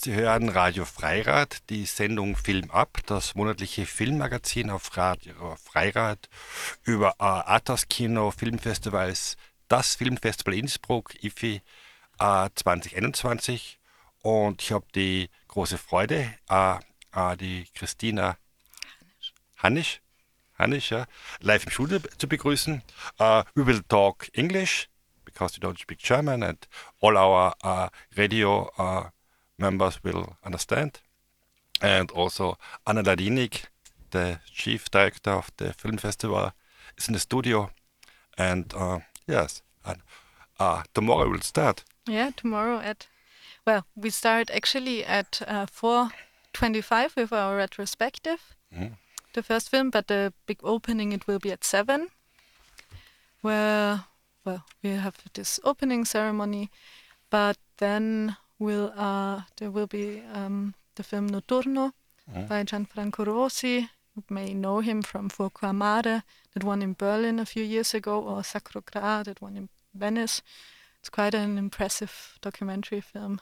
Sie hören Radio Freirad, die Sendung Film ab, das monatliche Filmmagazin auf Radio Freirad über äh, Arthouse-Kino, Filmfestivals, das Filmfestival Innsbruck, IFI äh, 2021. Und ich habe die große Freude, die Christina Hannisch, Hannisch, ja, live im Studio zu begrüßen. We will talk English because we don't speak German and all our uh, radio uh, members will understand. And also Anna Ladinig, the chief director of the film festival, is in the studio. And uh, yes, and uh, tomorrow we'll start. Yeah, tomorrow at well, we start actually at uh, four twenty-five with our retrospective, Mhm. the first film, but the big opening it will be at seven, where well we have this opening ceremony, but then will uh there will be um, the film Notturno Mhm. by Gianfranco Rosi. You may know him from Fuocoammare, that one in Berlin a few years ago, or Sacro Gra, that one in Venice. It's quite an impressive documentary film.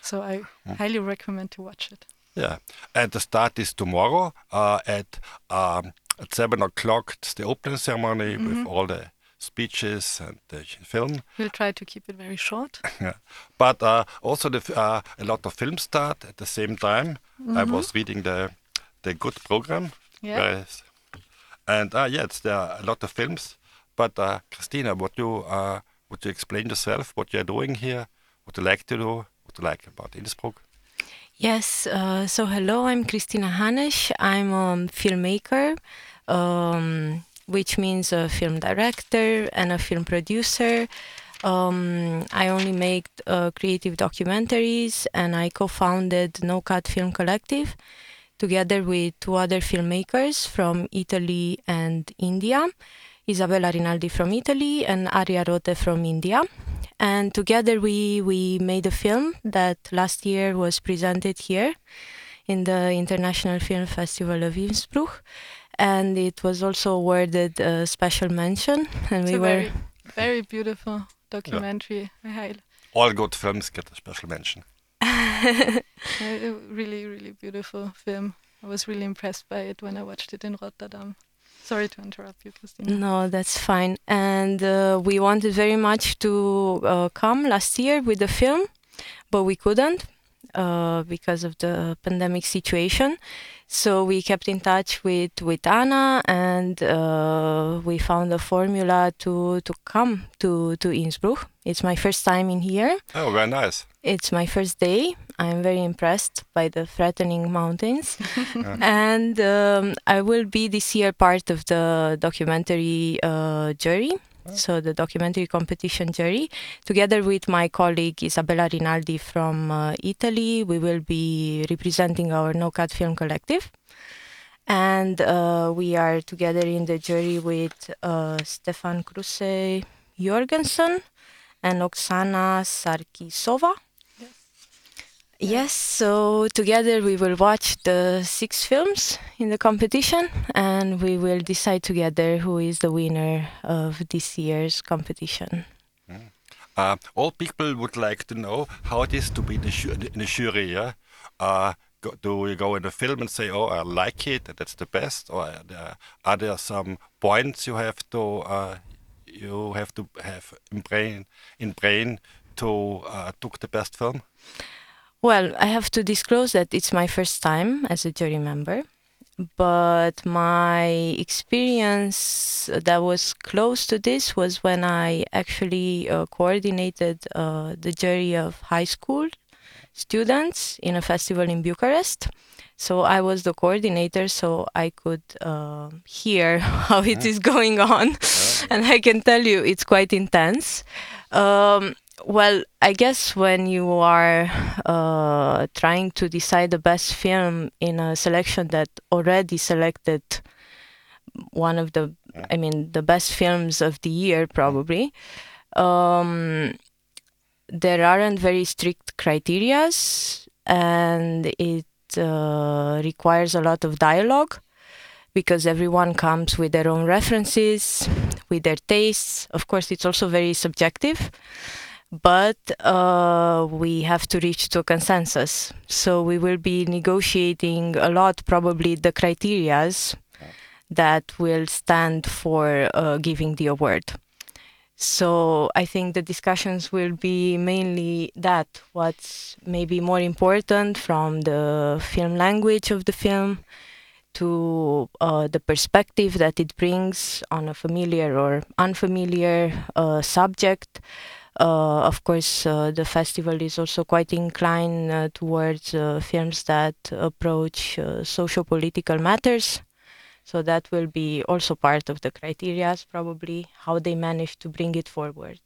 So I highly recommend to watch it. Yeah, and the start is tomorrow uh, at um, at seven o'clock. It's the opening ceremony with all the speeches and the film. We'll try to keep it very short. Yeah. But uh, also the, uh, a lot of films start at the same time. I was reading the the good program. Yeah. Yes. And uh, yes, there are a lot of films. But uh, Cristina, would you uh, would you explain yourself what you're doing here? What you like to do? What you like about Innsbruck? Yes, uh, so hello, I'm Cristina Hanes. I'm a filmmaker, um, which means a film director and a film producer. Um, I only make uh, creative documentaries and I co founded No Cut Film Collective together with two other filmmakers from Italy and India. Isabella Rinaldi from Italy and Arya Rothe from India. And together we we made a film that last year was presented here in the International Film Festival of Innsbruck and it was also awarded a special mention and It's we a were very, very beautiful documentary. I highly, All good films get a special mention. a a really, really beautiful film. I was really impressed by it when I watched it in Rotterdam. Sorry to interrupt you, Cristina. No, that's fine. And uh, we wanted very much to uh, come last year with the film, but we couldn't uh, because of the pandemic situation. So we kept in touch with with Anna, and uh, we found a formula to to come to to Innsbruck. It's my first time in here. Oh, very nice. It's my first day. I'm very impressed by the threatening mountains. and um, I will be this year part of the documentary uh, jury. So, the documentary competition jury, together with my colleague Isabella Rinaldi from uh, Italy, we will be representing our No Cut Film Collective. And uh, we are together in the jury with uh, Stefan Kruse Jorgensen and Oksana Sarkisova. Yes, so together we will watch the six films in the competition and we will decide together who is the winner of this year's competition. Uh, all people would like to know how it is to be the ju- in the jury. Yeah? Uh, go, do you go in the film and say, "Oh, I like it, that's the best," or are there, are there some points you have to uh, you have to have in brain in brain to uh, took the best film? Well, I have to disclose that it's my first time as a jury member, but my experience that was close to this was when I actually uh, coordinated uh, the jury of high school students in a festival in Bucharest. So I was the coordinator, so I could uh, hear how it is going on, and I can tell you it's quite intense. Um, well, I guess when you are uh, trying to decide the best film in a selection that already selected one of the, I mean, the best films of the year, probably, um, there aren't very strict criterias, and it uh, requires a lot of dialogue because everyone comes with their own references, with their tastes. Of course, it's also very subjective. But uh, we have to reach to a consensus. So we will be negotiating a lot, probably the criterias that will stand for uh, giving the award. So I think the discussions will be mainly that what's maybe more important from the film language of the film to uh, the perspective that it brings on a familiar or unfamiliar uh, subject. Uh, of course, uh, the festival is also quite inclined uh, towards films that approach socio-political matters so that will be also part of the criteria, probably how they manage to bring it forward.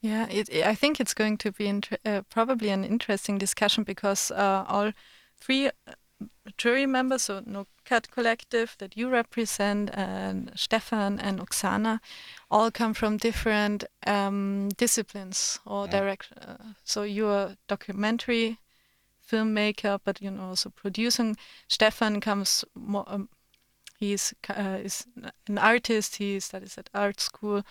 Yeah, it, I think it's going to be uh, probably an interesting discussion because uh, all three jury members, so No Cut Collective that you represent, and Stefan and Oksana, all come from different um, disciplines or mm. direction. Uh, so you're a documentary filmmaker, but you know also producing. Stefan comes more, um, He's uh, is an artist. He studies at art school.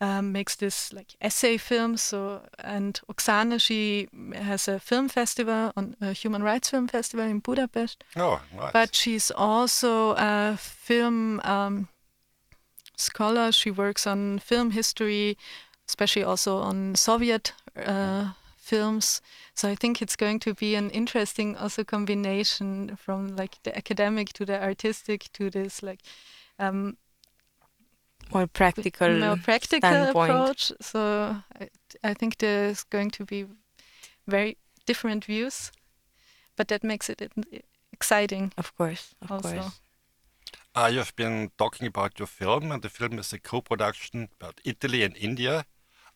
Um, makes this like essay films. So and Oksana, she has a film festival on a human rights film festival in Budapest. Oh, nice. But she's also a film um, scholar. She works on film history, especially also on Soviet uh, films. So I think it's going to be an interesting also combination from like the academic to the artistic to this like um, more practical more practical standpoint. approach. So I, I think there's going to be very different views, but that makes it exciting. Of course, of also. course. Uh, you've been talking about your film, and the film is a co-production about Italy and India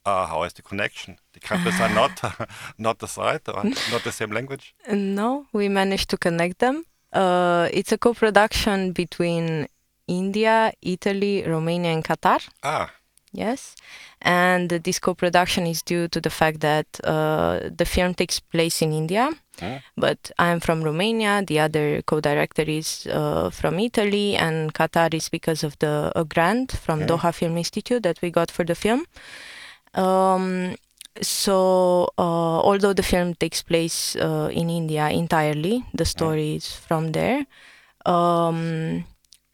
uh, how is the connection? The countries are not not the side or not the same language. No, we managed to connect them. Uh, it's a co-production between India, Italy, Romania, and Qatar. Ah. Yes, and this co-production is due to the fact that uh, the film takes place in India, but I'm from Romania. The other co-director is uh, from Italy, and Qatar is because of the a grant from mm. Doha Film Institute that we got for the film. Um, so uh, although the film takes place uh, in India entirely, the story is from there. Um,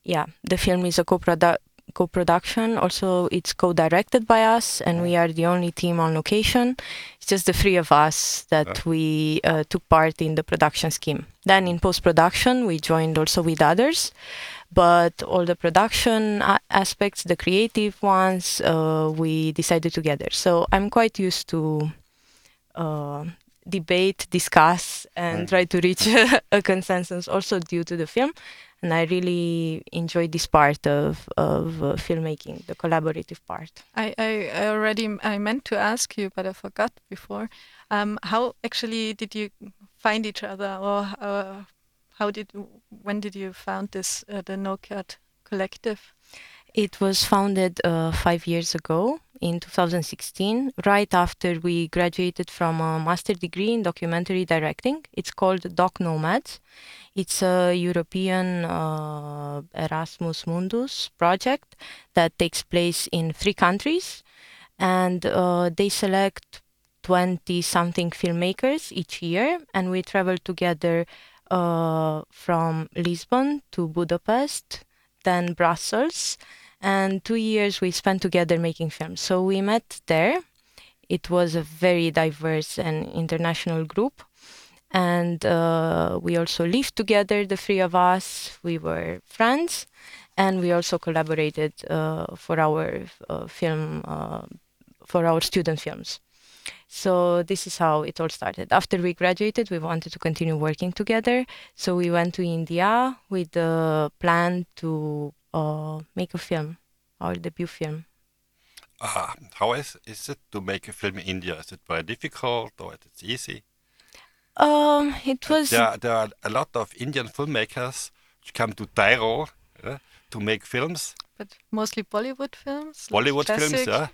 yeah, the film is a co-produ- co-production. Also, it's co-directed by us, and we are the only team on location. It's just the three of us that we uh, took part in the production scheme. Then in post-production, we joined also with others but all the production aspects, the creative ones, uh, we decided together. So I'm quite used to uh, debate, discuss, and right. try to reach a consensus. Also due to the film, and I really enjoyed this part of of uh, filmmaking, the collaborative part. I, I, I already I meant to ask you, but I forgot before. Um, how actually did you find each other, or uh, how did when did you found this uh, the No Cut Collective? It was founded uh, five years ago in 2016, right after we graduated from a master degree in documentary directing. It's called Doc Nomads. It's a European uh, Erasmus Mundus project that takes place in three countries, and uh, they select 20 something filmmakers each year, and we travel together uh, from Lisbon to Budapest, then Brussels, and two years we spent together making films. So we met there. It was a very diverse and international group. And uh, we also lived together, the three of us. We were friends, and we also collaborated uh, for our uh, film, uh, for our student films. So this is how it all started. After we graduated, we wanted to continue working together. So we went to India with the plan to uh, make a film, our debut film. Uh, how is, is it to make a film in India? Is it very difficult or is it easy? Um, it was. There, there are a lot of Indian filmmakers who come to Tyrol uh, to make films. But mostly Bollywood films. Bollywood films, yeah.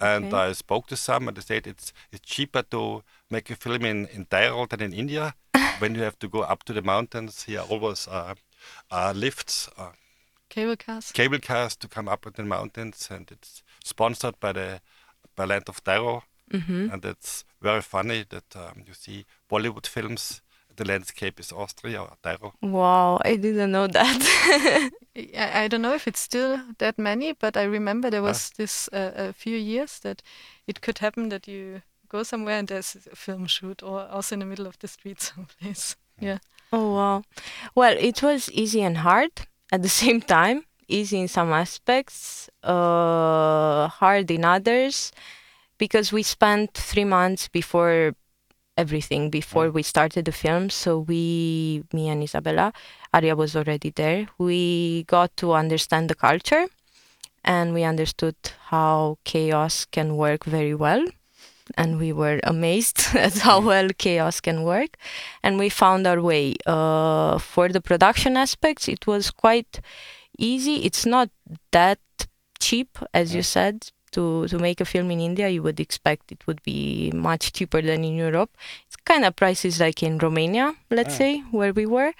And I spoke to some, and they said it's it's cheaper to make a film in in Tyrol than in India. when you have to go up to the mountains, here always uh, uh, lifts, uh, cable cars, cable cars to come up in the mountains, and it's sponsored by the by Land of Tyrol. hmm and it's very funny that um, you see Bollywood films. The landscape is Austria or Tyrol. Wow, I didn't know that. I, I don't know if it's still that many, but I remember there Ah. was this uh, a few years that it could happen that you go somewhere and there's a film shoot, or also in the middle of the street someplace. Yeah. oh wow. Well, it was easy and hard at the same time. Easy in some aspects, uh, hard in others, because we spent three months before everything before we started the film. So we, me and Isabella, Arya was already there. We got to understand the culture, and we understood how chaos can work very well. And we were amazed at how well chaos can work and we found our way. Uh, for the production aspects, it was quite easy. It's not that cheap, as you said. To, to make a film in India, you would expect it would be much cheaper than in Europe. It's kind of prices like in Romania, let's Ah. say, where we were.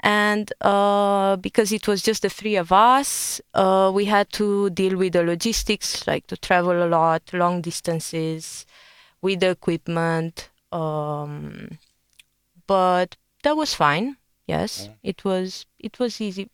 And uh, because it was just the three of us, uh, we had to deal with the logistics, like to travel a lot, long distances, with the equipment. Um, but that was fine. Yes, Yeah. it was. It was easy.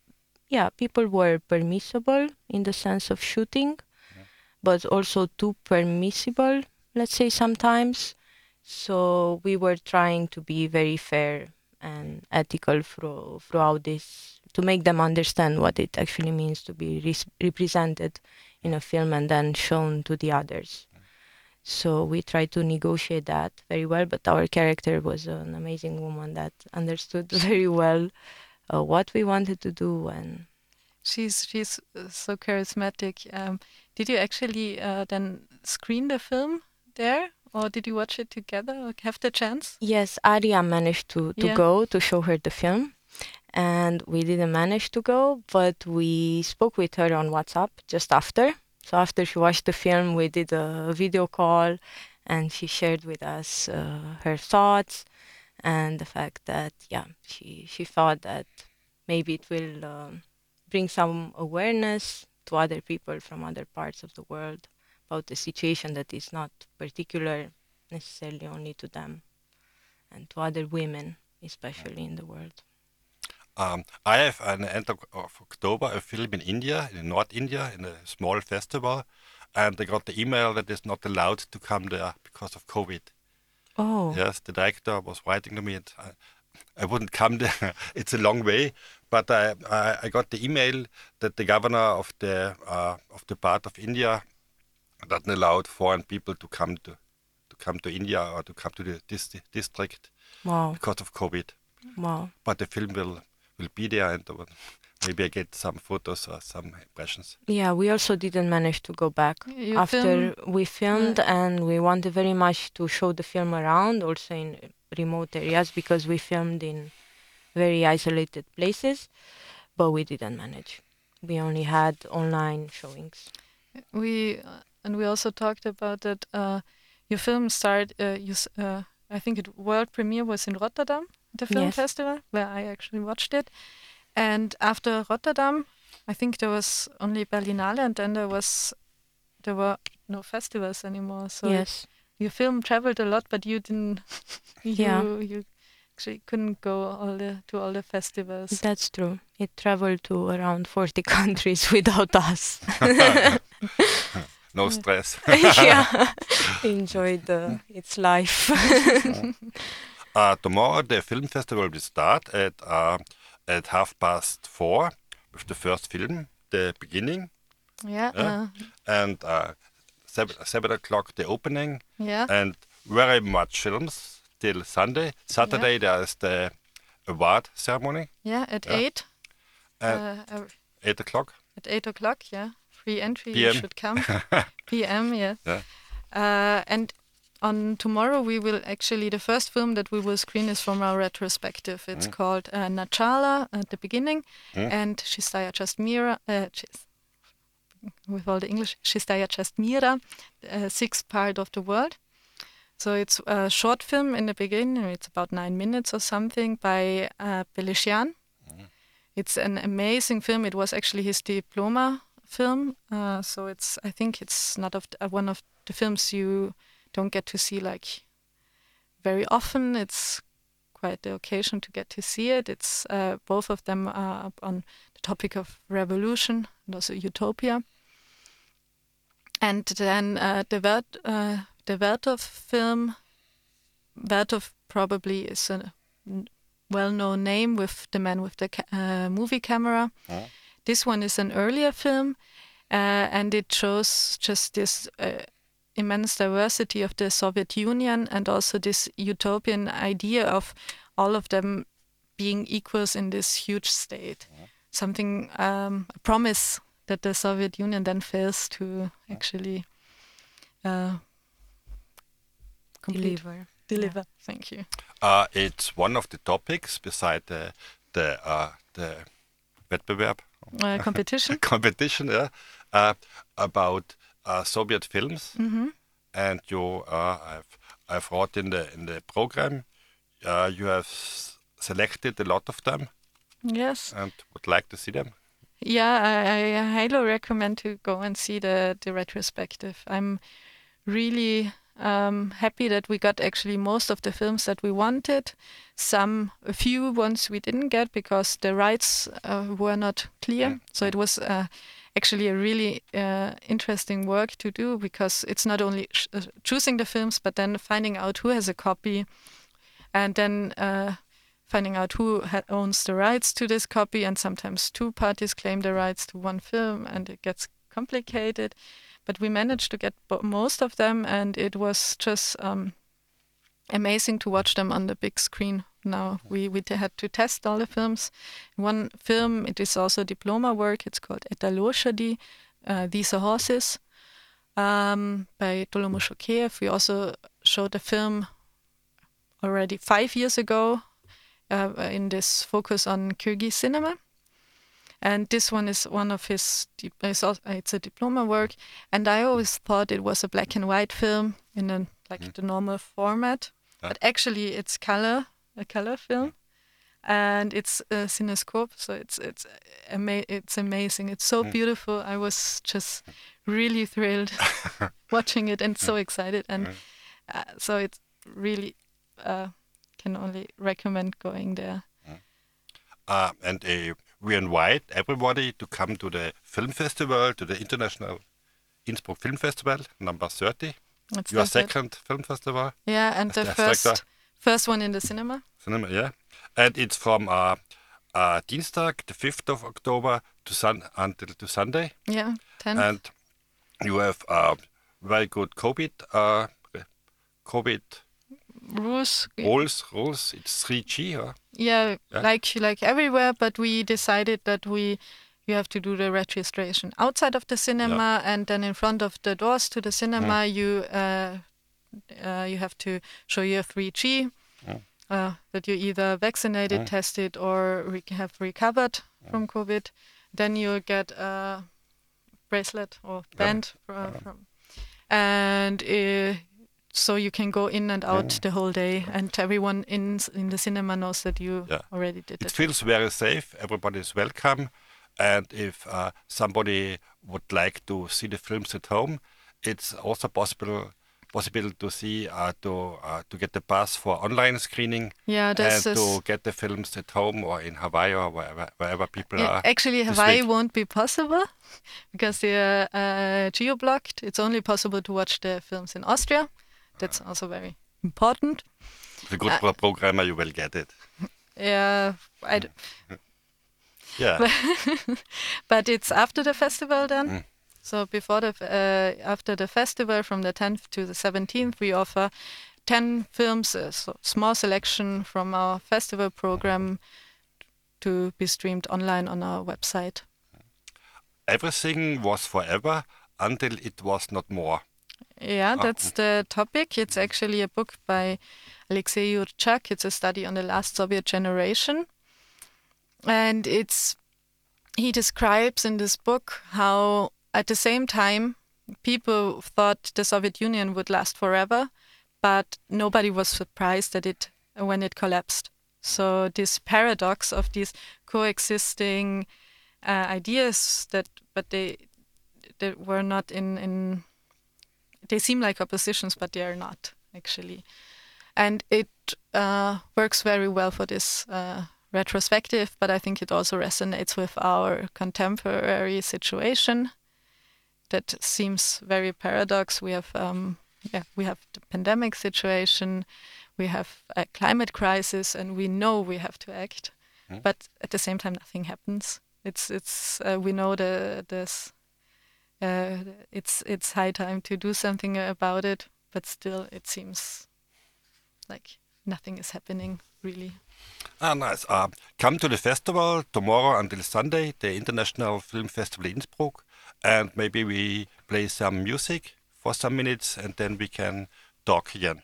Yeah, people were permissible in the sense of shooting, mm-hmm. but also too permissible. Let's say sometimes. So we were trying to be very fair and ethical through, throughout this to make them understand what it actually means to be res- represented in a mm-hmm. film and then shown to the others. So we tried to negotiate that very well, but our character was an amazing woman that understood very well uh, what we wanted to do and She's she's uh, so charismatic. Um, did you actually uh, then screen the film there, or did you watch it together, or have the chance? Yes, Arya managed to, to Yeah. go to show her the film, and we didn't manage to go, but we spoke with her on WhatsApp just after. So after she watched the film, we did a video call, and she shared with us uh, her thoughts and the fact that yeah, she she thought that maybe it will um, bring some awareness to other people from other parts of the world about the situation that is not particular necessarily only to them and to other women, especially in the world. Um, I have an end of, of October a film in India, in North India, in a small festival, and I got the email that it's not allowed to come there because of COVID. Oh, Yes, the director was writing to me, and I, I wouldn't come there. it's a long way, but I, I, I got the email that the governor of the uh, of the part of India doesn't allow foreign people to come to to come to India or to come to the dis- district wow, because of COVID. wow. But the film will will be there, and uh, maybe I get some photos or some impressions. Yeah, we also didn't manage to go back You after film- we filmed, and we wanted very much to show the film around, also in remote areas, because we filmed in very isolated places, but we didn't manage. We only had online showings. We uh, and we also talked about that. Uh, your film started. Uh, you, uh, I think it world premiere was in Rotterdam, the film Yes. festival, where I actually watched it. And after Rotterdam, I think there was only Berlinale, and then there was there were no festivals anymore. So yes, your film traveled a lot, but you didn't. you, Yeah. You actually couldn't go all the to all the festivals. that's true. It traveled to around 40 countries without us. No stress. yeah, enjoyed uh, its life. Uh, tomorrow the film festival will start at uh, at half past four with the first film, the beginning, yeah. Yeah. Uh, and uh, seven, seven o'clock the opening, yeah. and very much films till Sunday. Saturday there is the award ceremony yeah. At yeah. eight. Uh, uh, eight o'clock. at eight o'clock. Yeah, free entry. PM. You should come. PM. Yeah. Yeah. Uh, and on tomorrow we will actually the first film that we will screen is from our retrospective. It's called uh, Nachalo at the beginning, Mm. and Shestaya Chast Mira. Uh, with all the English, Shestaya Chast Mira, uh, sixth part of the world. So it's a short film in the beginning. It's about nine minutes or something by uh, Peleshian. It's an amazing film. It was actually his diploma film. Uh, so it's I think it's not of uh, one of the films you don't get to see like very often. It's quite the occasion to get to see it. It's uh, both of them are up on the topic of revolution and also utopia. And then uh, the Wert, uh, the Vertov film. Vertov probably is a well-known name with the man with the ca- uh, movie camera. This one is an earlier film, uh, and it shows just this uh, immense diversity of the Soviet Union and also this utopian idea of all of them being equals in this huge state. Something, um, a promise that the Soviet Union then fails to actually uh, complete, Deliver. deliver. Thank you. Uh, it's one of the topics beside the the uh, the Wettbewerb Uh, competition. competition yeah, uh, about uh, Soviet films, hmm and you uh, I've I've wrote in the in the program uh, you have s- selected a lot of them Yes. and would like to see them. Yeah, I, I highly recommend to go and see the the retrospective. I'm really um, happy that we got actually most of the films that we wanted. Some, a few ones we didn't get because the rights uh, were not clear. So it was uh, actually a really uh, interesting work to do because it's not only uh, choosing the films, but then finding out who has a copy, and then uh, finding out who owns the rights to this copy. And sometimes two parties claim the rights to one film, and it gets complicated. But we managed to get most of them, and it was just um, amazing to watch them on the big screen. Now we we had to test all the films. One film, it is also diploma work. It's called Eto loshadi, uh, These Are Horses, um, by Tolomush Okeev. We also showed a film already five years ago uh, in this focus on Kyrgyz cinema. And this one is one of his. It's, a diploma work, and I always thought it was a black and white film in a, like the normal format, but actually it's color, a color film, and it's a cinescope. So it's it's ama- it's amazing. It's so beautiful. I was just really thrilled watching it and so excited, and uh, so it's really uh, can only recommend going there. Uh, and uh, we invite everybody to come to the film festival, to the International Innsbruck Film Festival, number 30. It's Your second film festival, Yeah, and the the first director. First one in the cinema. cinema, yeah. And it's from uh, uh, Dienstag, the 5th of October, to sun until to Sunday. Yeah, ten. And you have uh, very good COVID, uh, COVID rules. rules. Rules. It's 3G, huh? Yeah, Yeah. like like everywhere, but we decided that we you have to do the registration outside of the cinema, and then in front of the doors to the cinema, you uh, uh, you have to show your 3G. Uh, that you either vaccinated, tested, or re- have recovered from COVID. Then you get a bracelet or band fro- from, and uh, so you can go in and out the whole day, and everyone in in the cinema knows that you Yeah. already did It it. feels very safe. Everybody is welcome. And if uh, somebody would like to see the films at home, it's also possible possible to see uh, to uh, to get the pass for online screening Yeah, and to get the films at home or in Hawaii or wherever wherever people Yeah, are. actually, Hawaii week. won't be possible because they're uh, geo-blocked. It's only possible to watch the films in Austria. That's also very important. If a good pro- programmer, you will get it. Yeah, I d- Yeah. but it's after the festival then. Mm. So before the uh, after the festival, from the 10th to the 17th, we offer 10 films, a so small selection from our festival program to be streamed online on our website. Everything was forever until it was not more. Yeah, Ah, that's the topic. It's actually a book by Alexei Yurchak. It's a study on the last Soviet generation. And it's he describes in this book how at the same time people thought the Soviet Union would last forever, but nobody was surprised that it when it collapsed. So this paradox of these coexisting uh, ideas that but they they were not in in they seem like oppositions, but they are not actually. And it uh, works very well for this uh, retrospective, but I think it also resonates with our contemporary situation. That seems very paradox. We have, um, yeah, we have the pandemic situation, we have a climate crisis, and we know we have to act, mm. but at the same time, nothing happens. It's it's uh, we know the this. Uh, it's it's high time to do something about it, but still, it seems like nothing is happening really. Ah, nice. Uh, come to the festival tomorrow until Sunday, the International Film Festival Innsbruck, and maybe we play some music for some minutes and then we can talk again.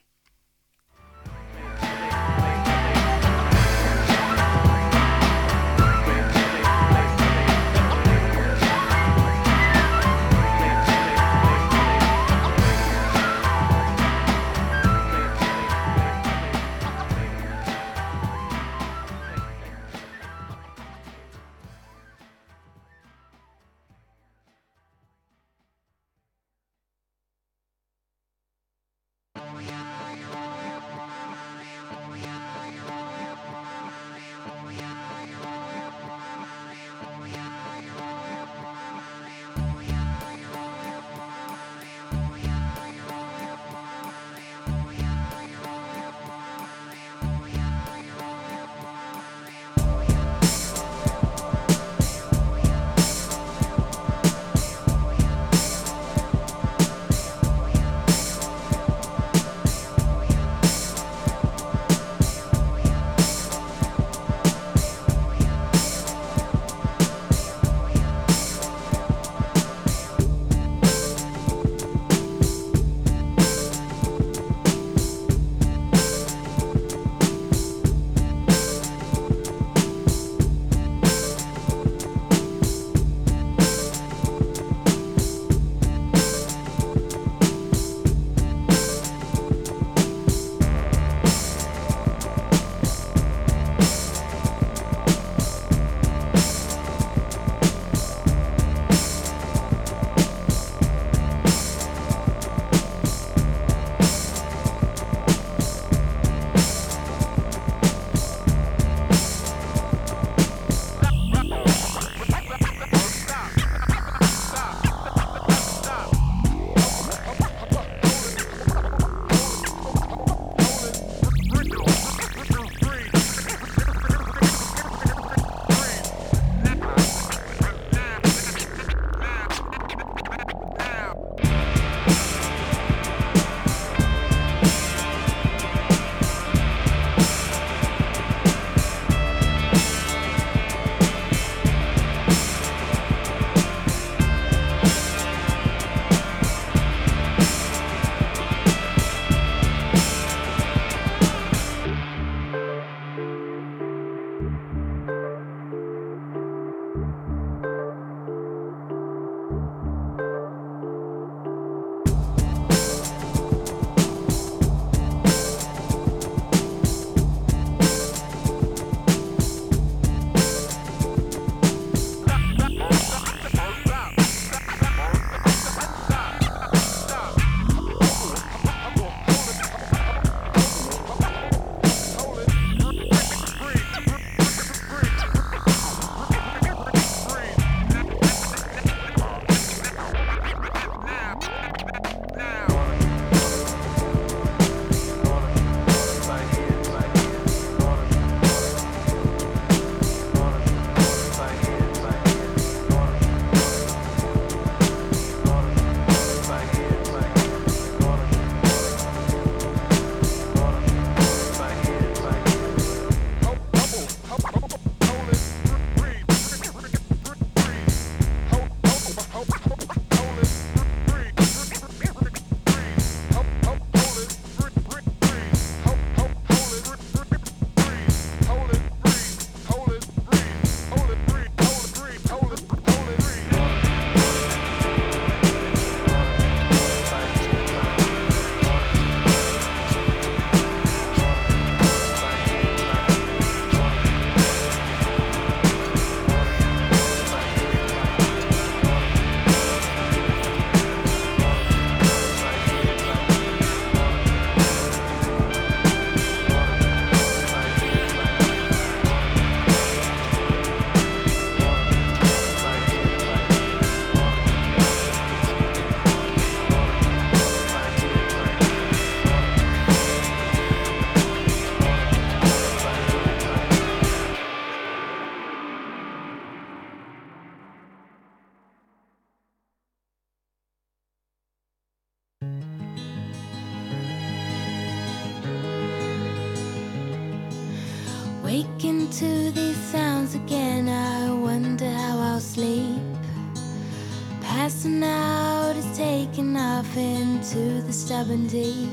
The deep.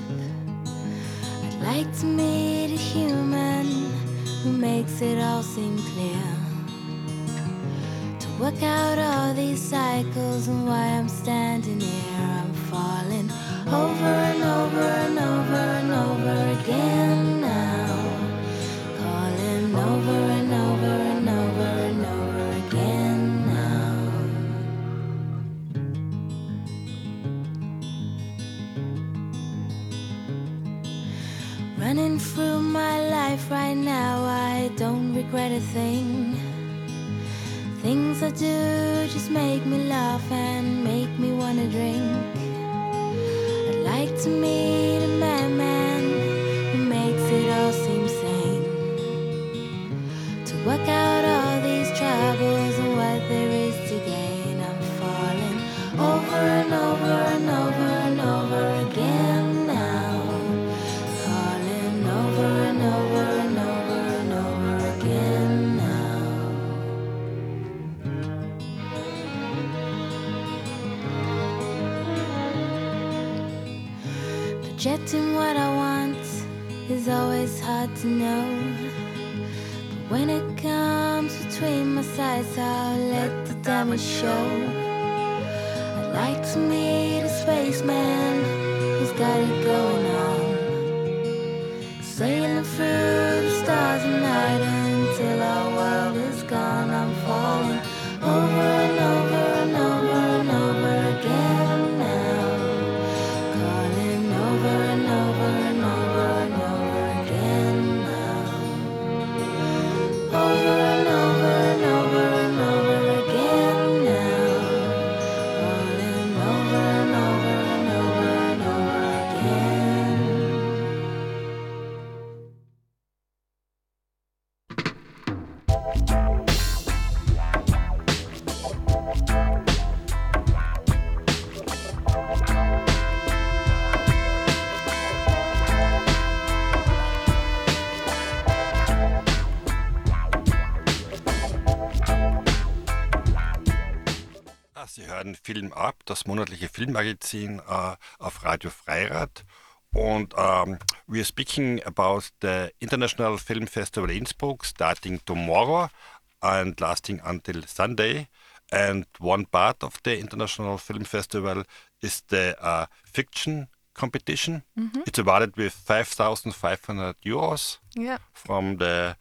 I'd like to meet a human who makes it all seem clear. To work out thing. Things I do just make me laugh and make me wanna drink. I'd like to meet a madman Projecting what I want is always hard to know. But when it comes between my sides, I'll let the damage show. I'd like to meet a spaceman who's got it going on. Sie hören Film ab, das monatliche Filmmagazin äh, auf Radio Freirad. Und um, we are speaking about the International Film Festival Innsbruck starting tomorrow and lasting until Sunday. And one part of the International Film Festival is the uh, fiction competition. It's awarded with 5,500 euros Yeah, from the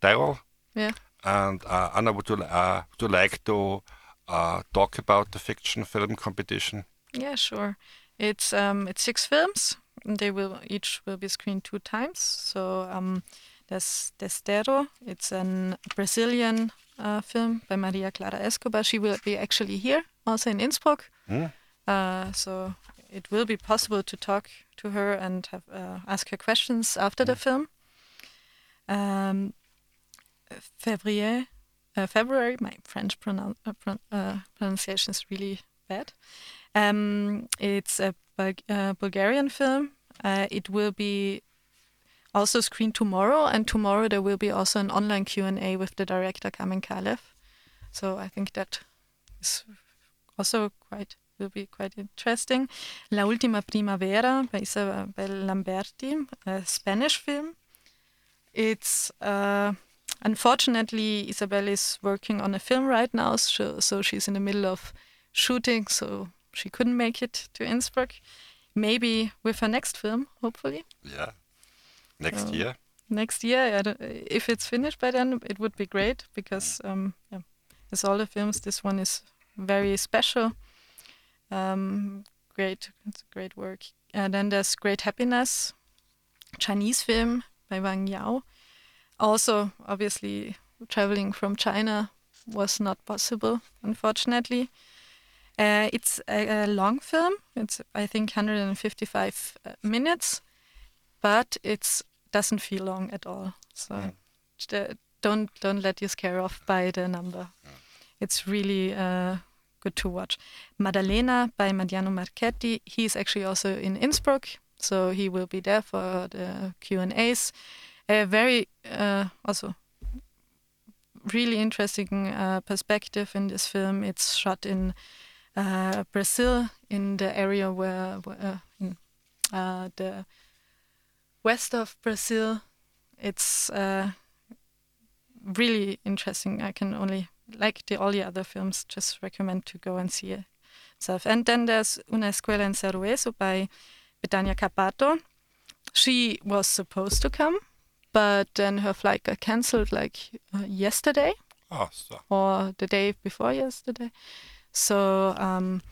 Tyrol. yeah. And uh, Anna, would you, uh, would you like to uh, talk about the fiction film competition? Yeah, sure. It's um it's six films. They will each will be screened two times. So um there's Desterro. It's a Brazilian uh, film by Maria Clara Escobar. She will be actually here, also in Innsbruck. Hmm? Uh, so it will be possible to talk to her and have uh, ask her questions after the film. Um, February, uh, February. My French pronoun- uh, pron- uh, pronunciation is really bad. Um, it's a Bul- uh, Bulgarian film. It will be also screened tomorrow, and tomorrow there will be also an online Q and A with the director Kamen Kalev. So I think that is also quite will be quite interesting. La Ultima Primavera by Isabel Lamberti, a Spanish film. It's uh, unfortunately Isabel is working on a film right now, so, so she's in the middle of shooting, so she couldn't make it to Innsbruck. Maybe with her next film, hopefully Yeah. Next year. next year. If it's finished by then, it would be great because, um, yeah, as all the films, this one is very special. Um, great, it's a great work. And then there's Great Happiness, Chinese film by Wang Yao. Also, obviously, traveling from China was not possible, unfortunately. Uh, it's a, a long film. It's I think 155 uh, minutes, but it doesn't feel long at all. So Mm. j- don't don't let you scare off by the number. It's really uh, good to watch. Madalena by Madiano Marcheti. He's actually also in Innsbruck, so he will be there for the Q and A's. A very uh, also really interesting uh, perspective in this film. It's shot in uh, Brazil, in the area where, where uh, in uh, the west of Brazil. It's uh, really interesting. I can only like the all the other films. Just recommend to go and see it. Self. And then there's Una Escuela en Cerro Guido by Betania Cappato. She was supposed to come, but then her flight got cancelled like uh, yesterday Oh, so. or the day before yesterday. So um,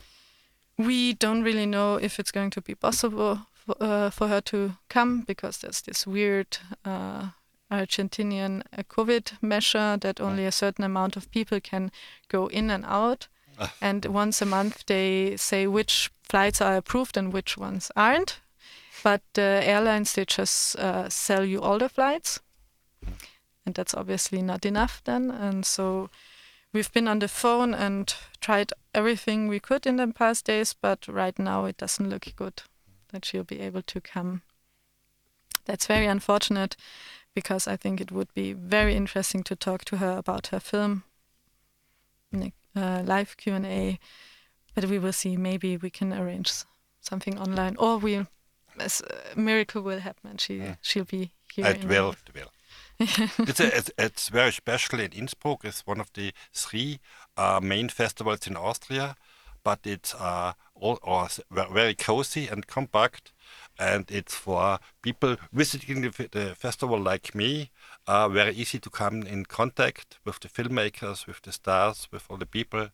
we don't really know if it's going to be possible for, uh, for her to come because there's this weird uh, Argentinian uh, COVID measure that only a certain amount of people can go in and out. Ah. And once a month, they say which flights are approved and which ones aren't. But the airlines, they just uh, sell you all the flights. And that's obviously not enough then. And so we've been on the phone and tried everything we could in the past days, but right now it doesn't look good that she'll be able to come. That's very unfortunate because I think it would be very interesting to talk to her about her film, in a uh, live Q and A. But we will see. Maybe we can arrange something online, or we'll a miracle will happen. and She Mm. she'll be here. It will, it will. it's, a, it's it's very special in Innsbruck. It's one of the three uh, main festivals in Austria, but it's uh, all, ve- very cozy and compact, and it's for people visiting the, the festival like me. Uh, very easy to come in contact with the filmmakers, with the stars, with all the people,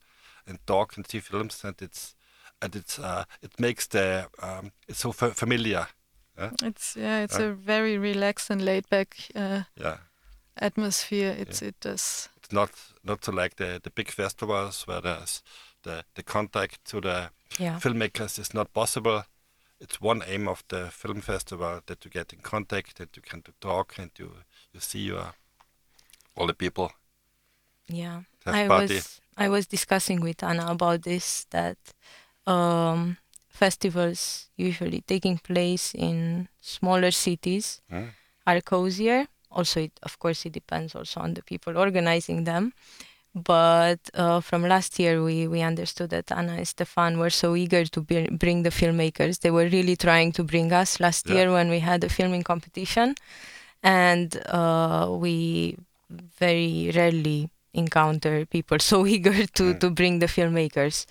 and talk and see films. And it's and it's uh, it makes the um, it's so fa- familiar. It's yeah, it's Uh. a very relaxed and laid back uh, Yeah. atmosphere. It's it does. it's not not so like the the big festivals where there's the the contact to the Yeah. filmmakers is not possible. It's one aim of the film festival that you get in contact and you can to talk and you you see your all the people Yeah. I party. was I was discussing with Anna about this that um, festivals usually taking place in smaller cities Mm. are cozier. Also, it, of course, it depends also on the people organizing them. But uh, from last year, we, we understood that Anna and Stefan were so eager to be, bring the filmmakers. They were really trying to bring us last Yeah. year when we had a filming competition. And uh, we very rarely encounter people so eager to, Mm. to bring the filmmakers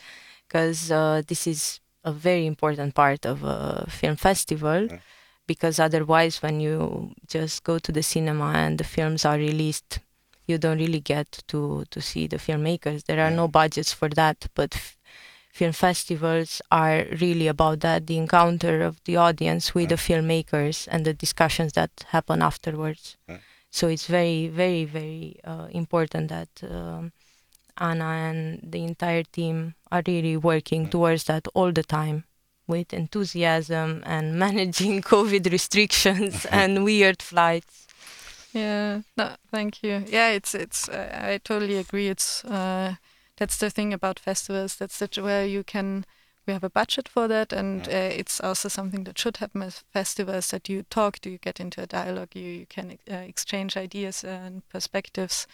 because uh, this is a very important part of a film festival Mm. because otherwise when you just go to the cinema and the films are released you don't really get to to see the filmmakers there are Yeah. no budgets for that but f- film festivals are really about that the encounter of the audience with the filmmakers and the discussions that happen afterwards so it's very very very uh, important that um, Anna and the entire team are really working Mm. towards that all the time with enthusiasm and managing COVID restrictions and weird flights. Yeah. No, thank you. Yeah, it's it's. Uh, I totally agree. It's uh, that's the thing about festivals. That's the, where you can. We have a budget for that, and uh, it's also something that should happen at festivals. That you talk, do you get into a dialogue, you you can uh, exchange ideas and perspectives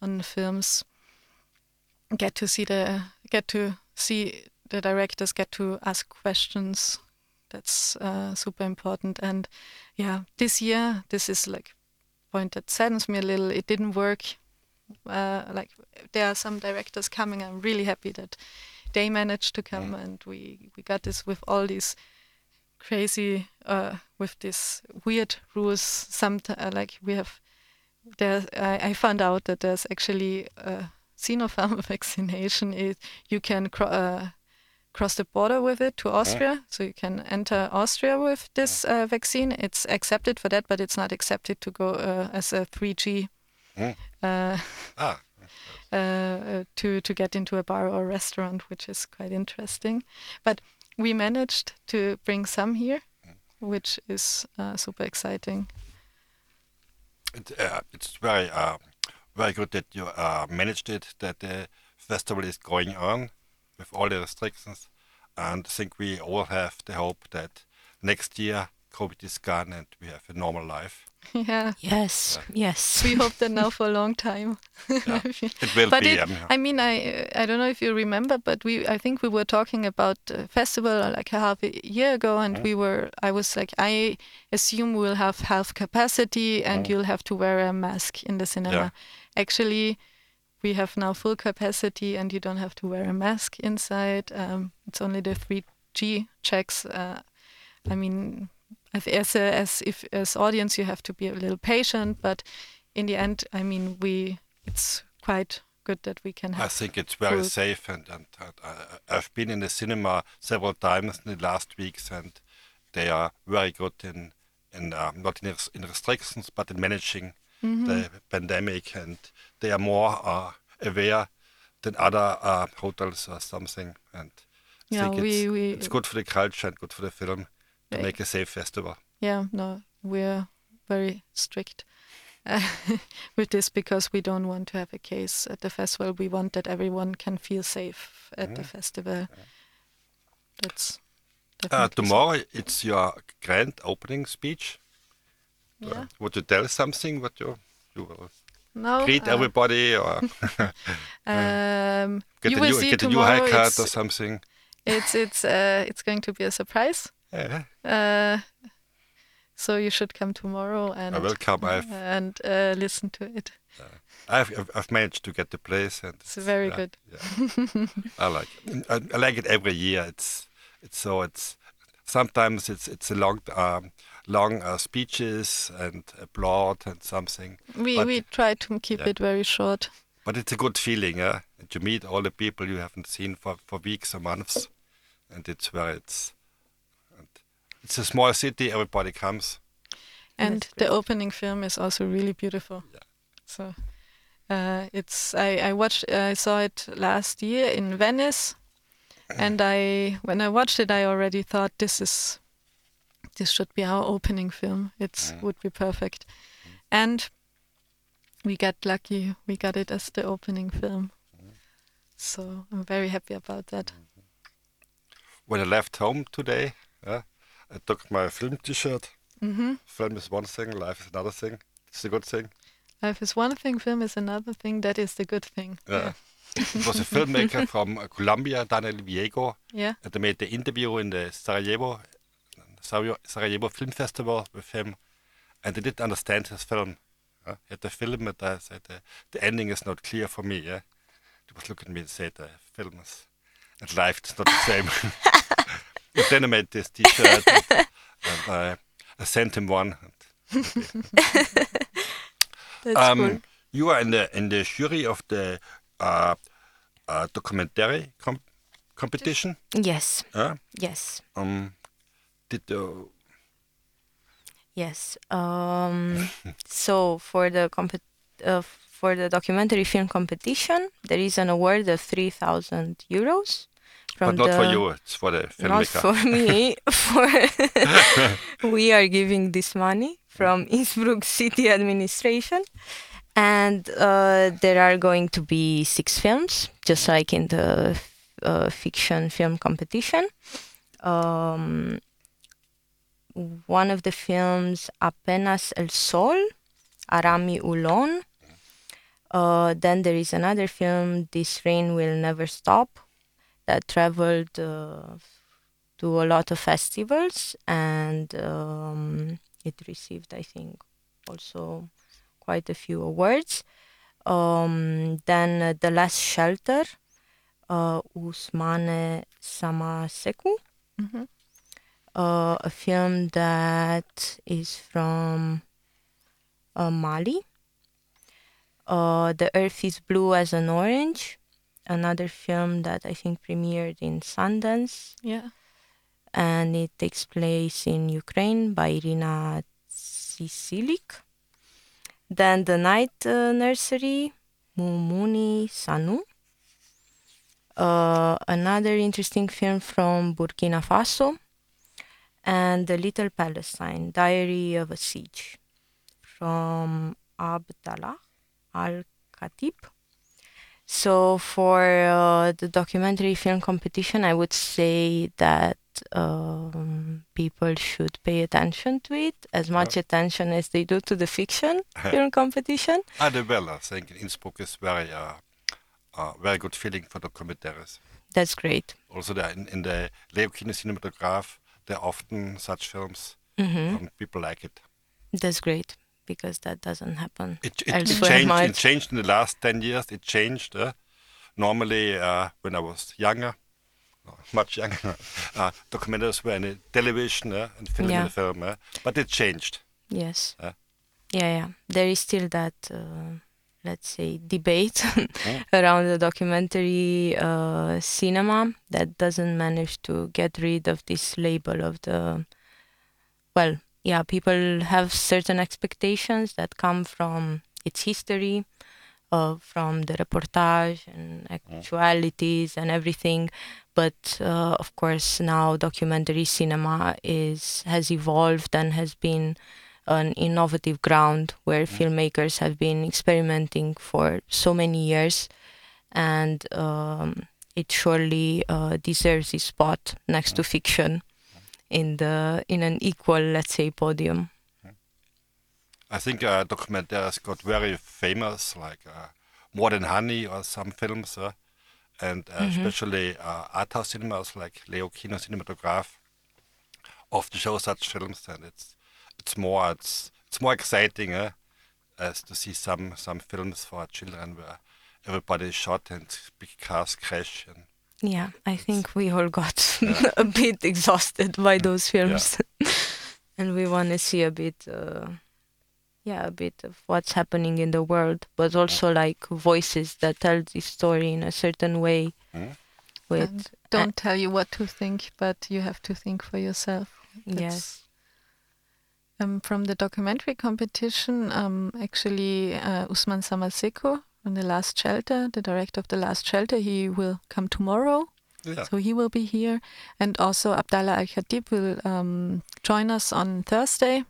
on films. Get to see the get to see the directors get to ask questions. That's uh, super important. And yeah, this year this is like point that saddens me a little. It didn't work. Uh, like there are some directors coming. I'm really happy that they managed to come, and we we got this with all these crazy uh, with these weird rules. Some uh, like we have there. I, I found out that there's actually a Sinopharm vaccination. Is you can cro- uh, cross the border with it to Austria, so you can enter Austria with this uh, vaccine. It's accepted for that, but it's not accepted to go uh, as a 3G Mm. uh, Ah, uh, uh, to to get into a bar or restaurant, which is quite interesting. But we managed to bring some here, which is uh, super exciting. it, uh, it's very uh, very good that you uh, managed it. That the festival is going on with all the restrictions, and I think we all have the hope that next year COVID is gone and we have a normal life. Yeah. Yes, yes. We hope that now for a long time. Yeah. It will but be. it, um, I mean, I I don't know if you remember, but we I think we were talking about a festival like a half a year ago, and we were I was like I assume we'll have half capacity, and you'll have to wear a mask in the cinema. Actually, we have now full capacity, and you don't have to wear a mask inside. Um, it's only the three G checks. Uh, I mean, as as, a, as if as audience, you have to be a little patient, but in the end, I mean, we it's quite good that we can have I think it's very Good. safe, and, and, and uh, I've been in the cinema several times in the last weeks, and they are very good in in uh, not in, in restrictions, but in managing Mm-hmm. the pandemic, and they are more uh, aware than other uh, hotels or something. And I Yeah, think we- it's, we- it's good for the culture and good for the film to Yeah. make a safe festival. Yeah, no, we're very strict uh, with this because we don't want to have a case at the festival. We want that everyone can feel safe at the festival. That's Uh, definitely so. tomorrow it's your grand opening speech. Uh, Yeah. would you tell something? What you you will No, greet uh, everybody or Um, get you a new see get a new haircut or something? it's it's uh, it's going to be a surprise. Yeah, Uh, so you should come tomorrow and I will come. I've and uh, listen to it. I've I've- I've managed to get the place, and It's very yeah, good. Yeah. I like it. I, I like it every year. It's it's so it's sometimes it's it's a long um, long uh, speeches and applaud and something, We But- we try to keep yeah. it very short. but it's a good feeling, yeah. And you meet all the people you haven't seen for, for weeks or months, and it's where it's and it's a small city. Everybody comes. And the opening film is also really beautiful. Yeah. So uh, it's I, I watched I saw it last year in Venice, and I when I watched it I already thought this is this should be our opening film. It's Mm. would be perfect, and we got lucky. We got it as the opening film. So I'm very happy about that. When I left home today, yeah, I took my film T-shirt. hmm Film is one thing, life is another thing. It's a good thing. Life is one thing, film is another thing. That is the good thing. Yeah. it was a filmmaker from uh, Colombia, Daniel Viego, Yeah. and I made the interview in the Sarajevo Sarajevo, Film Festival with him, and I didn't understand his film. Yeah. He had the film, and I said the, the ending is not clear for me. Yeah, he was looking at me and said the film is and life is not the same. and then I made this T-shirt, and, and I, I sent him one. And That's um, cool. You are in the in the jury of the uh, uh, documentary com- competition. Yes, Uh, yes, um, did yes. Um, so for the compet- uh, for the documentary film competition, there is an award of three thousand euros but not the for you. It's for the filmmaker. not for me. for we are giving this money from Innsbruck City Administration, and uh, there are going to be six films, just like in the uh, fiction film competition. Um, one of the films, Apenas el Sol, Arami Ullón. Uh, then there is another film, This Rain Will Never Stop, that traveled uh, to a lot of festivals and um, it received, I think, also quite a few awards. Um, then uh, The Last Shelter, uh, Ousmane Samassékou, hmm uh, a film that is from uh, Mali. Uh, the Earth is Blue as an Orange, another film that I think premiered in Sundance, Yeah. and it takes place in Ukraine by Iryna Tsilyk. Then The Night uh, Nursery, Moumouni Sanou. Uh, another interesting film from Burkina Faso, and The Little Palestine, Diary of a Siege, from Abdallah Al Khatib. So for uh, the documentary film competition, I would say that um, people should pay attention to it as much attention as they do to the fiction film competition. Ah, they will. I think Innsbruck is very, uh, uh, very good feeling for documentaries. That's great. Also, there in, in the Leo Kino Cinematograph, there are often such films, hmm and people like it. That's great because that doesn't happen. It, it, it changed. It changed in the last ten years. It changed. Uh, normally, uh, when I was younger, much younger, uh, documentaries were in television uh, and film Yeah. in the film. Uh, but it changed. Yes. Yeah. Yeah, yeah. There is still that, uh, let's say, debate Mm. around the documentary uh, cinema that doesn't manage to get rid of this label of the. Well, yeah, people have certain expectations that come from its history, uh, from the reportage and actualities and everything. But uh, of course, now documentary cinema is has evolved and has been an innovative ground where filmmakers have been experimenting for so many years, and um, it surely uh, deserves its spot next to fiction in the in an equal, let's say, podium. I think uh, documentaries got very famous, like uh, More Than Honey or some films, uh, and uh, especially uh, art house cinemas like Leo Kino Cinematograph often show such films, and it's it's more it's it's more exciting uh, as to see some some films for children where everybody is shot and big cars crash and Yeah, I think we all got a bit exhausted by those films, and we want to see a bit, uh, yeah, a bit of what's happening in the world, but also like voices that tell the story in a certain way. Mm. With And don't tell you what to think, but you have to think for yourself. yes, That's- Um, from the documentary competition, um, actually, uh, Ousmane Samassékou from The Last Shelter, the director of The Last Shelter, he will come tomorrow. yeah. So he will be here. And also Abdallah Al Khatib will um, join us on Thursday.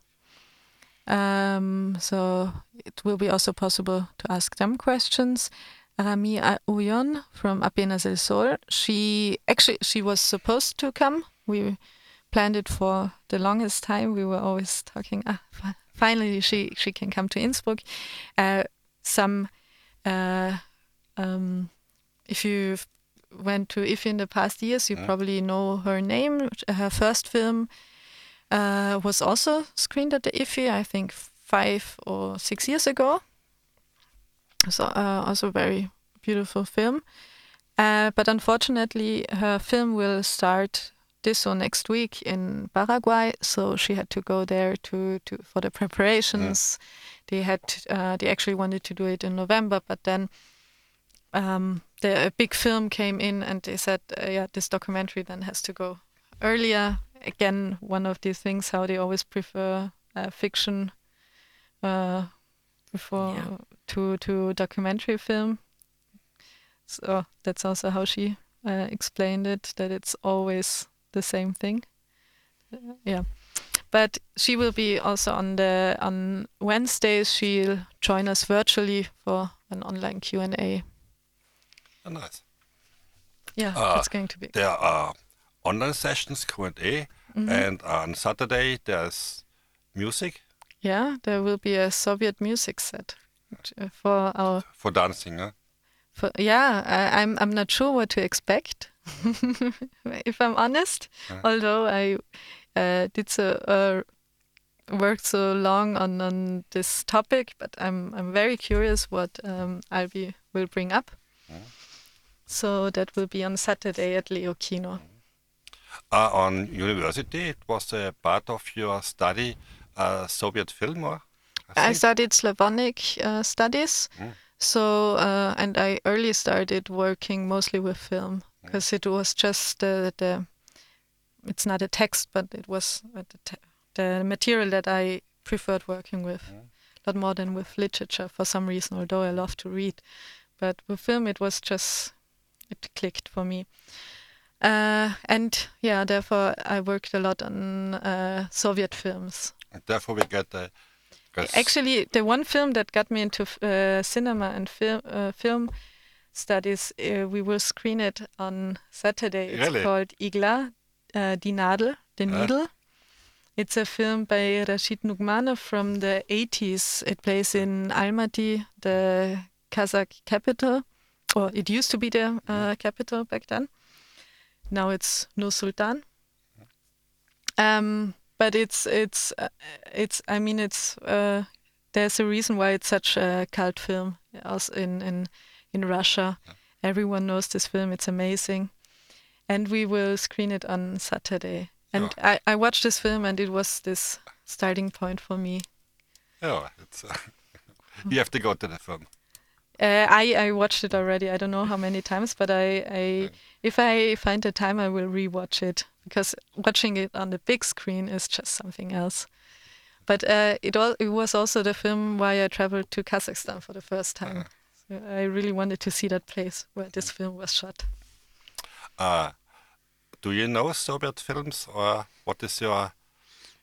Um, so it will be also possible to ask them questions. Rami Ullón from Apenas El Sol, she actually she was supposed to come. We planned it for the longest time. We were always talking. Ah, finally, she she can come to Innsbruck. Uh, some, uh, um, if you went to IFFI in the past years, you probably know her name. Her first film uh, was also screened at the IFFI, I think five or six years ago. So uh, also a very beautiful film. Uh, but unfortunately, her film will start this or next week in Paraguay, so she had to go there to, to for the preparations. They had uh, they actually wanted to do it in November, but then um, the a big film came in, and they said, uh, yeah, this documentary then has to go earlier. Again, one of these things how they always prefer uh, fiction uh, before Yeah. to to documentary film. So that's also how she uh, explained it that it's always the same thing. Uh, yeah, but she will be also on the on Wednesdays. She'll join us virtually for an online Q and A. Oh, nice. Yeah, Uh, it's going to be. There are online sessions, Q&A, Mhm. and on Saturday there's music Yeah, there will be a Soviet music set uh, for our. for dancing. Huh? For, yeah, I, I'm I'm not sure what to expect, if I'm honest. Yeah. Although I uh, did so uh, worked so long on on this topic, but I'm I'm very curious what um, Albi will bring up. So that will be on Saturday at Leo Kino. Uh, on university, it was a part of your study, uh, Soviet film, or? I think? studied Slavonic uh, studies, Mm. so uh, and I early started working mostly with film because it was just the the. It's not a text, but it was uh, the, te- the material that I preferred working with, Mm. a lot more than with literature for some reason. Although I love to read, but with film it was just it clicked for me. Uh, and yeah, therefore I worked a lot on uh, Soviet films. And therefore, we get the. Actually, the one film that got me into uh, cinema and film uh, film studies, uh, we will screen it on Saturday. It's Really? called Igla, uh, Die Nadel, The Needle. It's a film by Rashid Nugmanov from the 80s. It plays in Almaty, the Kazakh capital, or it used to be the uh, capital back then. Now it's Nur Sultan. Um, but it's it's uh, it's. I mean, it's uh, there's a reason why it's such a cult film also in in in Russia. Everyone knows this film. It's amazing, and we will screen it on Saturday. And I, I watched this film, and it was this starting point for me. Oh, it's, uh, you have to go to the film. Uh, I I watched it already. I don't know how many times, but I, I if I find the time, I will rewatch it because watching it on the big screen is just something else. But uh, it all it was also the film why I traveled to Kazakhstan for the first time. So I really wanted to see that place where this film was shot. Uh, do you know Soviet films, or what is your,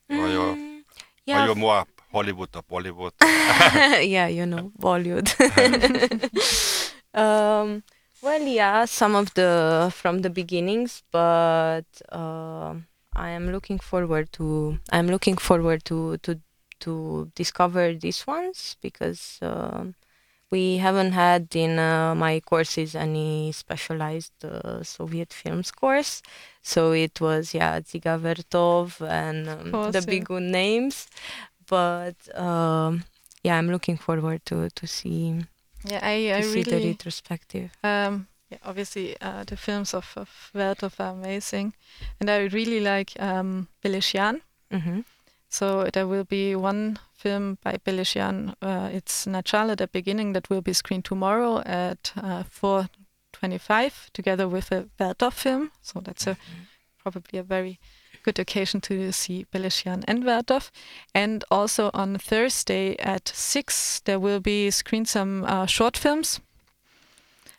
or your, Mm, are yeah, you more Hollywood or Bollywood? yeah, you know, Bollywood. um, well, yeah, some of the from the beginnings, but uh, I am looking forward to. I'm looking forward to to to discover these ones because um we haven't had in uh, my courses any specialized uh, Soviet films course, so it was yeah Dziga Vertov and um, the big good names, but um, yeah, I'm looking forward to to see Yeah, I, I to see the retrospective. Um, yeah, obviously, uh, the films of, of Vertov are amazing, and I really like um, Peleshian. hmm So there will be one film by Peleshian. Uh, it's Nachalo at the beginning that will be screened tomorrow at uh, 4:25, together with a Vertov film. So that's a probably a very good occasion to see Peleshian and Vertov. And also on Thursday at six, there will be screened some uh, short films.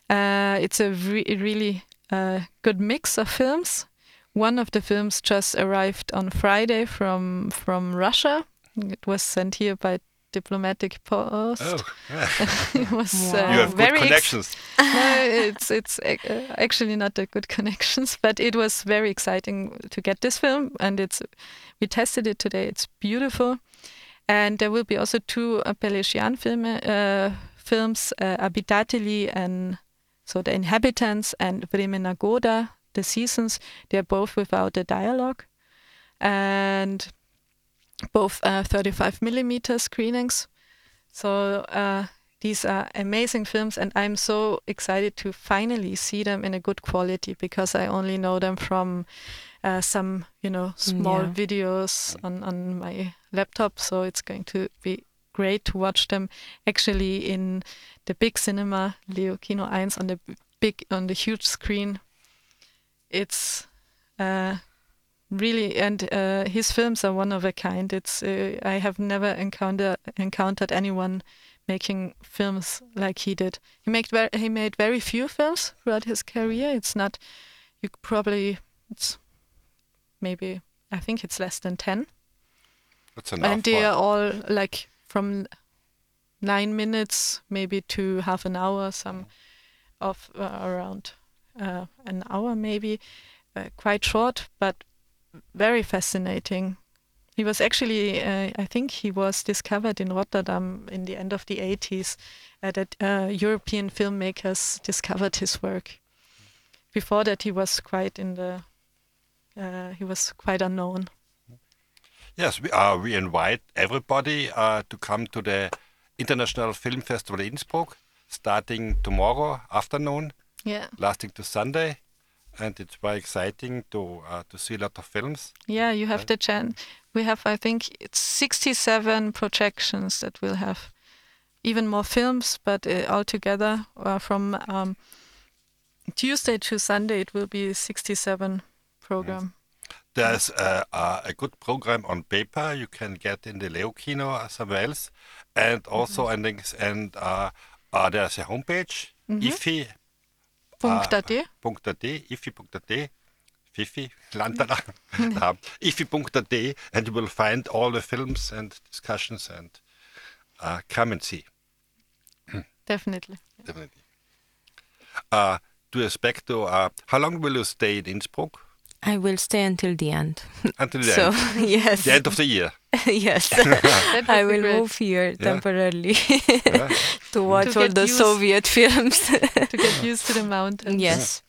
Uh, it's a re- really uh, good mix of films. One of the films just arrived on Friday from from Russia. It was sent here by diplomatic post. oh, it was Wow. uh, you have good very ex- connections. no, it's it's uh, actually not the good connections, but it was very exciting to get this film, and it's we tested it today. It's beautiful, and there will be also two uh, film uh, films, uh, Obitateli and so the inhabitants and Vremena Goda, the seasons. They're both without a dialogue, and both uh, 35 millimeter screenings. So uh, these are amazing films, and I'm so excited to finally see them in a good quality because I only know them from uh, some, you know, small Yeah. videos on on my laptop. So it's going to be great to watch them actually in the big cinema, Leo Kino 1 on the big on the huge screen. It's uh, really and uh, his films are one of a kind. It's uh, I have never encountered encountered anyone making films like he did. He made ver- he made very few films throughout his career. It's not you probably it's maybe I think it's less than ten, That's enough. and they are all like from nine minutes maybe to half an hour. Some of uh, around uh, an hour maybe, uh, quite short but very fascinating. He was actually, uh, I think he was discovered in Rotterdam in the end of the 80s, uh, that uh, European filmmakers discovered his work. Before that, he was quite in the, he was quite unknown. Yes, we, uh, we invite everybody uh, to come to the International Film Festival Innsbruck, starting tomorrow afternoon, Yeah, lasting to Sunday, and it's very exciting to uh, to see a lot of films. yeah, you have the chance. We have, I think, it's 67 projections that we'll have, even more films, but uh, altogether uh, from um, Tuesday to Sunday, it will be 67 program. There's uh, uh, a good program on paper you can get in the Leo Kino or somewhere else, and also I think and uh, uh, there's a homepage iffi Punkt.at. .at, iffi.at, Fifi, Landala, um, iffi.at, and you will find all the films and discussions and uh, come and see, Definitely. definitely. Uh, to expect to, uh, how long will you stay in Innsbruck? I will stay until the end. Until the so end. yes, The end of the year. yes, I will great move here temporarily Yeah. to watch all the used- Soviet films. to get used to the mountains. yes.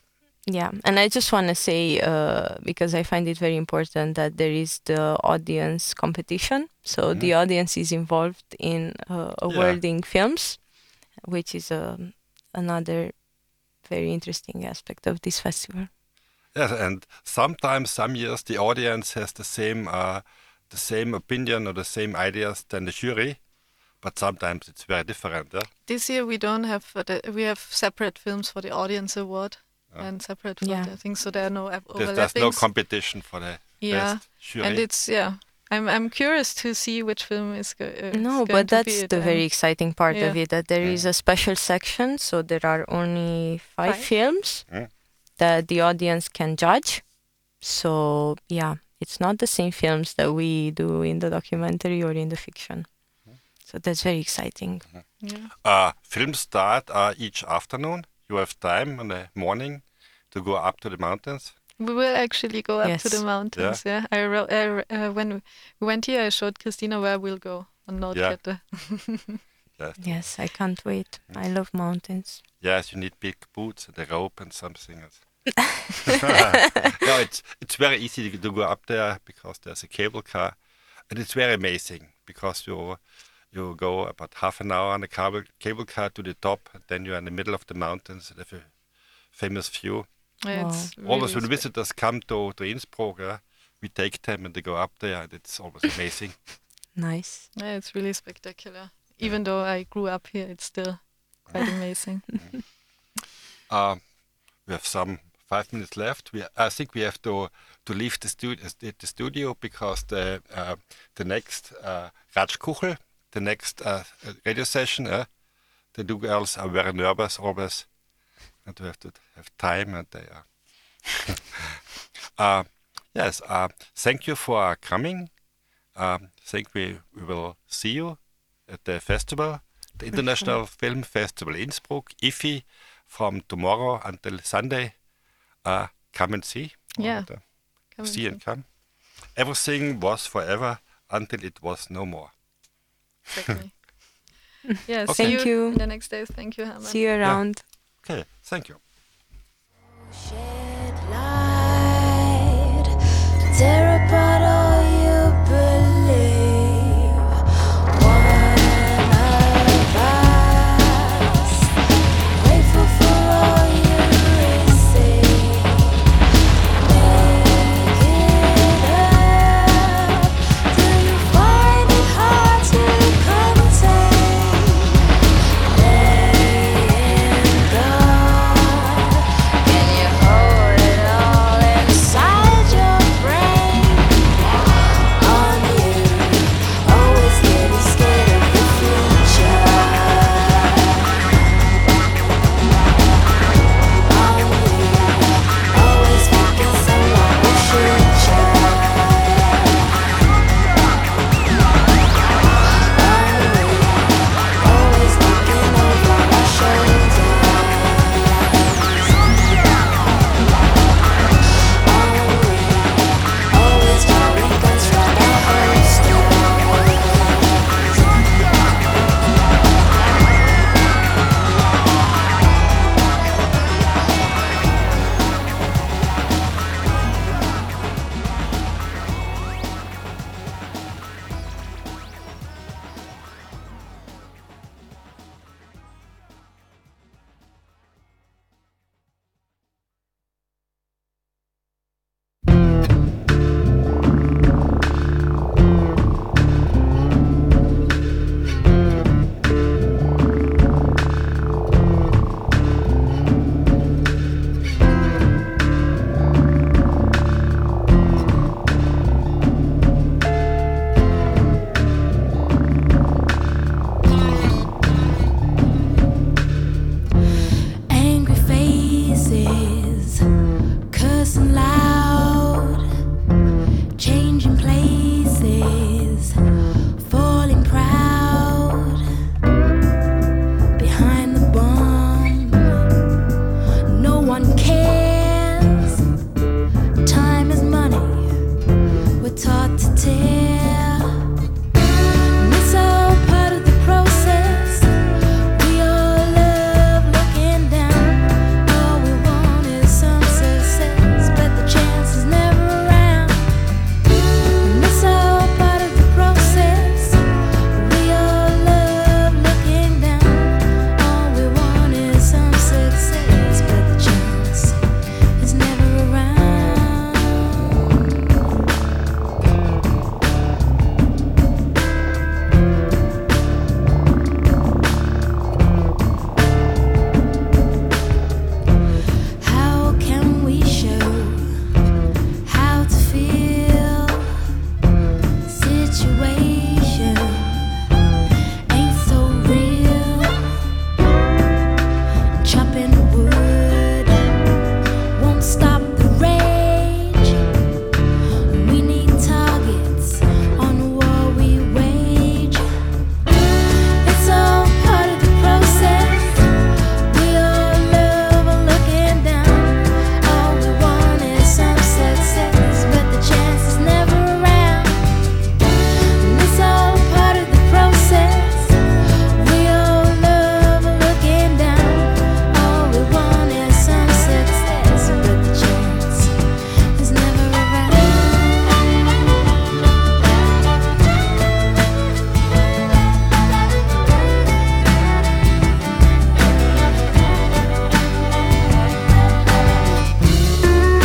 Yeah, and I just want to say uh, because I find it very important that there is the audience competition. So the audience is involved in uh, awarding films, which is um, another very interesting aspect of this festival. Yes, and sometimes, some years, the audience has the same, uh, the same opinion or the same ideas than the jury, but sometimes it's very different. Yeah? This year we don't have uh, the, we have separate films for the audience award and separate for Yeah. the thing, so there are no ap- There's, there's no competition for the Yeah, best jury. and it's yeah. I'm I'm curious to see which film is, go, uh, No, is going but to be that's the and- very exciting part of it that there is a special section, so there are only five, Five? films Mm. That the audience can judge. So, yeah, it's not the same films that we do in the documentary or in the fiction. So that's very exciting. yeah. uh, films start uh, each afternoon. You have time in the morning to go up to the mountains. We will actually go up to the Yes. mountains. Yeah, I wrote, I, wr- uh, when we went here, I showed Cristina where we'll go on Nordkette. Yes. Yes, I can't wait. I love mountains. Yes, you need big boots and a rope and something else. no, it's it's very easy to, to go up there because there's a cable car, and it's very amazing because you you go about half an hour on a cable cable car to the top, and then you're in the middle of the mountains and have a famous view. Yeah, it's always really when spe- visitors come to to Innsbruck, uh, we take them and they go up there, and it's always amazing. Nice. Yeah, it's really spectacular. Even though I grew up here, it's still quite amazing. Um, we have some five minutes left. We, I think we have to to leave the studio, the studio because the uh, the next uh, Ratschkuchel, the next uh, radio session, uh, the two girls are very nervous always, and we have to have time, and they are. uh, yes. Uh, thank you for coming. Um, think we, we will see you at the festival, the International Film Festival Innsbruck, IFFI, from tomorrow until Sunday. Uh, come and see. Yeah. And, uh, Come and see and come. Everything was forever until it was no more. Exactly. yeah, Okay. see Thank you, you. in the next days. Thank you, Herman. See you around. Okay, thank you.